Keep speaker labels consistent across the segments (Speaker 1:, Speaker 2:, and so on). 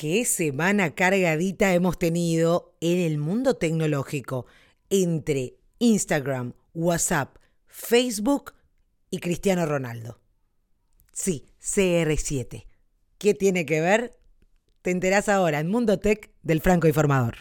Speaker 1: qué semana cargadita hemos tenido en el mundo tecnológico entre Instagram, WhatsApp, Facebook y Cristiano Ronaldo. Sí, CR7. ¿Qué tiene que ver? Te enterás ahora en Mundo Tech del Franco Informador.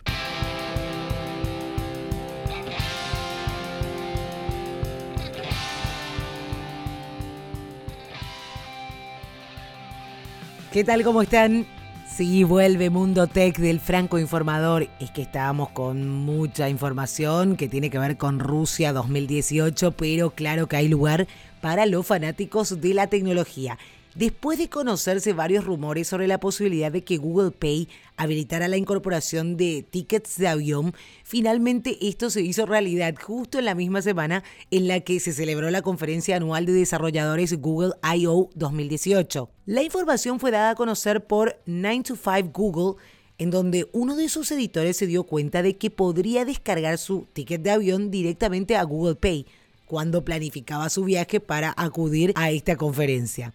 Speaker 1: ¿Qué tal? ¿Cómo están? Sí, vuelve Mundo Tech del Franco Informador. Es que estábamos con mucha información que tiene que ver con Rusia 2018, pero claro que hay lugar para los fanáticos de la tecnología después de conocerse varios rumores sobre la posibilidad de que Google Pay habilitara la incorporación de tickets de avión, finalmente esto se hizo realidad justo en la misma semana en la que se celebró la conferencia anual de desarrolladores Google I.O. 2018. La información fue dada a conocer por 9 to 5 Google, en donde uno de sus editores se dio cuenta de que podría descargar su ticket de avión directamente a Google Pay cuando planificaba su viaje para acudir a esta conferencia.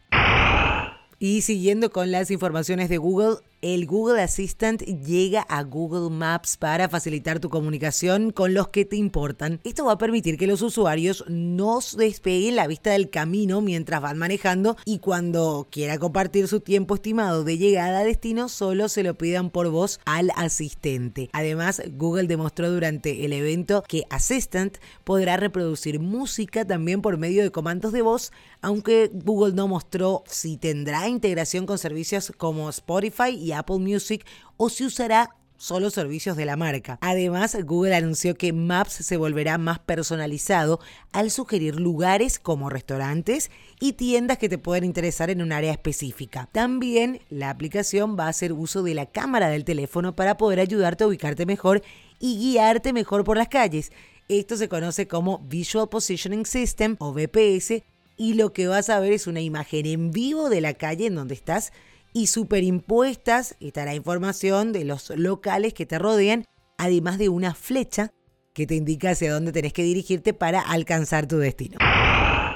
Speaker 1: Y siguiendo con las informaciones de Google, el Google Assistant llega a Google Maps para facilitar tu comunicación con los que te importan. Esto va a permitir que los usuarios no despeguen la vista del camino mientras van manejando y cuando quiera compartir su tiempo estimado de llegada a destino solo se lo pidan por voz al asistente. Además, Google demostró durante el evento que Assistant podrá reproducir música también por medio de comandos de voz, aunque Google no mostró si tendrá integración con servicios como Spotify y Apple Music o si usará solo servicios de la marca. Además, Google anunció que Maps se volverá más personalizado al sugerir lugares como restaurantes y tiendas que te pueden interesar en un área específica. También la aplicación va a hacer uso de la cámara del teléfono para poder ayudarte a ubicarte mejor y guiarte mejor por las calles. Esto se conoce como Visual Positioning System o VPS y lo que vas a ver es una imagen en vivo de la calle en donde estás y superimpuestas estará información de los locales que te rodean, además de una flecha que te indica hacia dónde tenés que dirigirte para alcanzar tu destino.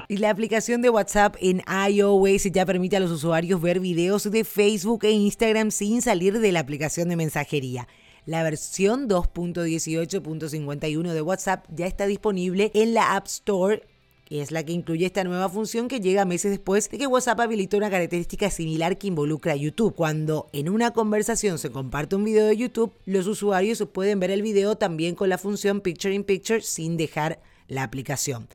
Speaker 1: Y la aplicación de WhatsApp en iOS ya permite a los usuarios ver videos de Facebook e Instagram sin salir de la aplicación de mensajería. La versión 2.18.51 de WhatsApp ya está disponible en la App Store es la que incluye esta nueva función que llega meses después de que WhatsApp habilitó una característica similar que involucra a YouTube. Cuando en una conversación se comparte un video de YouTube, los usuarios pueden ver el video también con la función Picture in Picture sin dejar la aplicación.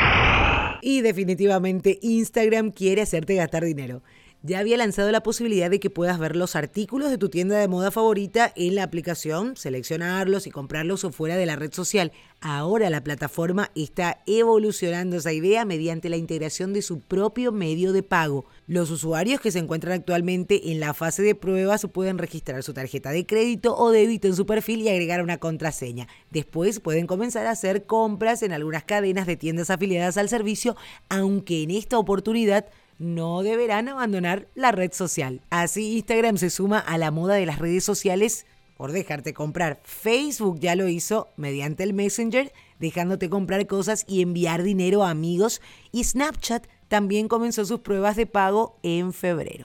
Speaker 1: Y definitivamente Instagram quiere hacerte gastar dinero ya había lanzado la posibilidad de que puedas ver los artículos de tu tienda de moda favorita en la aplicación, seleccionarlos y comprarlos o fuera de la red social. Ahora la plataforma está evolucionando esa idea mediante la integración de su propio medio de pago. Los usuarios que se encuentran actualmente en la fase de pruebas pueden registrar su tarjeta de crédito o débito en su perfil y agregar una contraseña. Después pueden comenzar a hacer compras en algunas cadenas de tiendas afiliadas al servicio, aunque en esta oportunidad no deberán abandonar la red social. Así Instagram se suma a la moda de las redes sociales por dejarte comprar. Facebook ya lo hizo mediante el Messenger, dejándote comprar cosas y enviar dinero a amigos. Y Snapchat también comenzó sus pruebas de pago en febrero.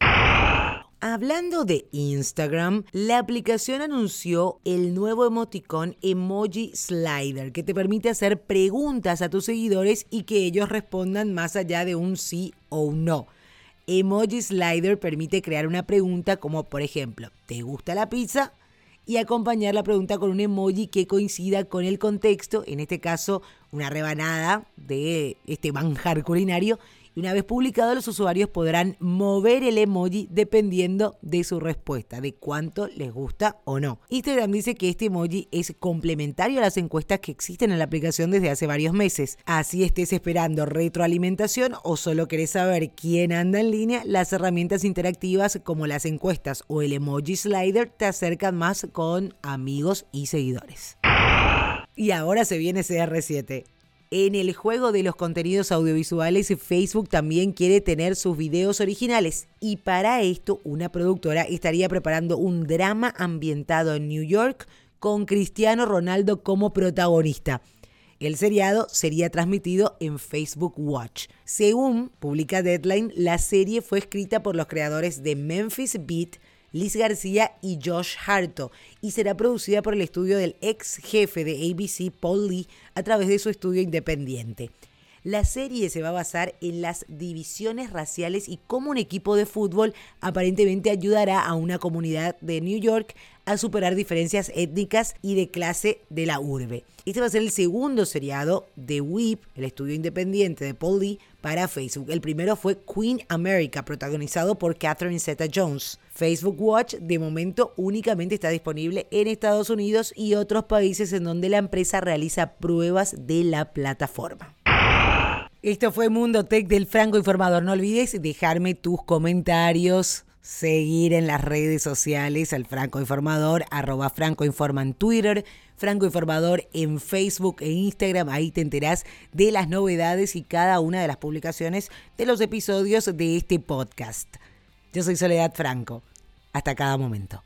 Speaker 1: Hablando de Instagram, la aplicación anunció el nuevo emoticón Emoji Slider que te permite hacer preguntas a tus seguidores y que ellos respondan más allá de un sí o un no. Emoji Slider permite crear una pregunta como por ejemplo, ¿te gusta la pizza? Y acompañar la pregunta con un emoji que coincida con el contexto, en este caso una rebanada de este manjar culinario una vez publicado, los usuarios podrán mover el emoji dependiendo de su respuesta, de cuánto les gusta o no. Instagram dice que este emoji es complementario a las encuestas que existen en la aplicación desde hace varios meses. Así estés esperando retroalimentación o solo querés saber quién anda en línea, las herramientas interactivas como las encuestas o el emoji slider te acercan más con amigos y seguidores. Y ahora se viene CR7. En el juego de los contenidos audiovisuales, Facebook también quiere tener sus videos originales y para esto una productora estaría preparando un drama ambientado en New York con Cristiano Ronaldo como protagonista. El seriado sería transmitido en Facebook Watch. Según publica Deadline, la serie fue escrita por los creadores de Memphis Beat, Liz García y Josh Harto y será producida por el estudio del ex jefe de ABC, Paul Lee, a través de su estudio independiente. La serie se va a basar en las divisiones raciales y cómo un equipo de fútbol aparentemente ayudará a una comunidad de New York a superar diferencias étnicas y de clase de la urbe. Este va a ser el segundo seriado de WIP, el estudio independiente de Paul Lee, para Facebook. El primero fue Queen America, protagonizado por Catherine Zeta-Jones. Facebook Watch de momento únicamente está disponible en Estados Unidos y otros países en donde la empresa realiza pruebas de la plataforma. Esto fue Mundo Tech del Franco Informador. No olvides dejarme tus comentarios, seguir en las redes sociales al Franco Informador, arroba Franco Informa en Twitter, Franco Informador en Facebook e Instagram. Ahí te enterás de las novedades y cada una de las publicaciones de los episodios de este podcast. Yo soy Soledad Franco. Hasta cada momento.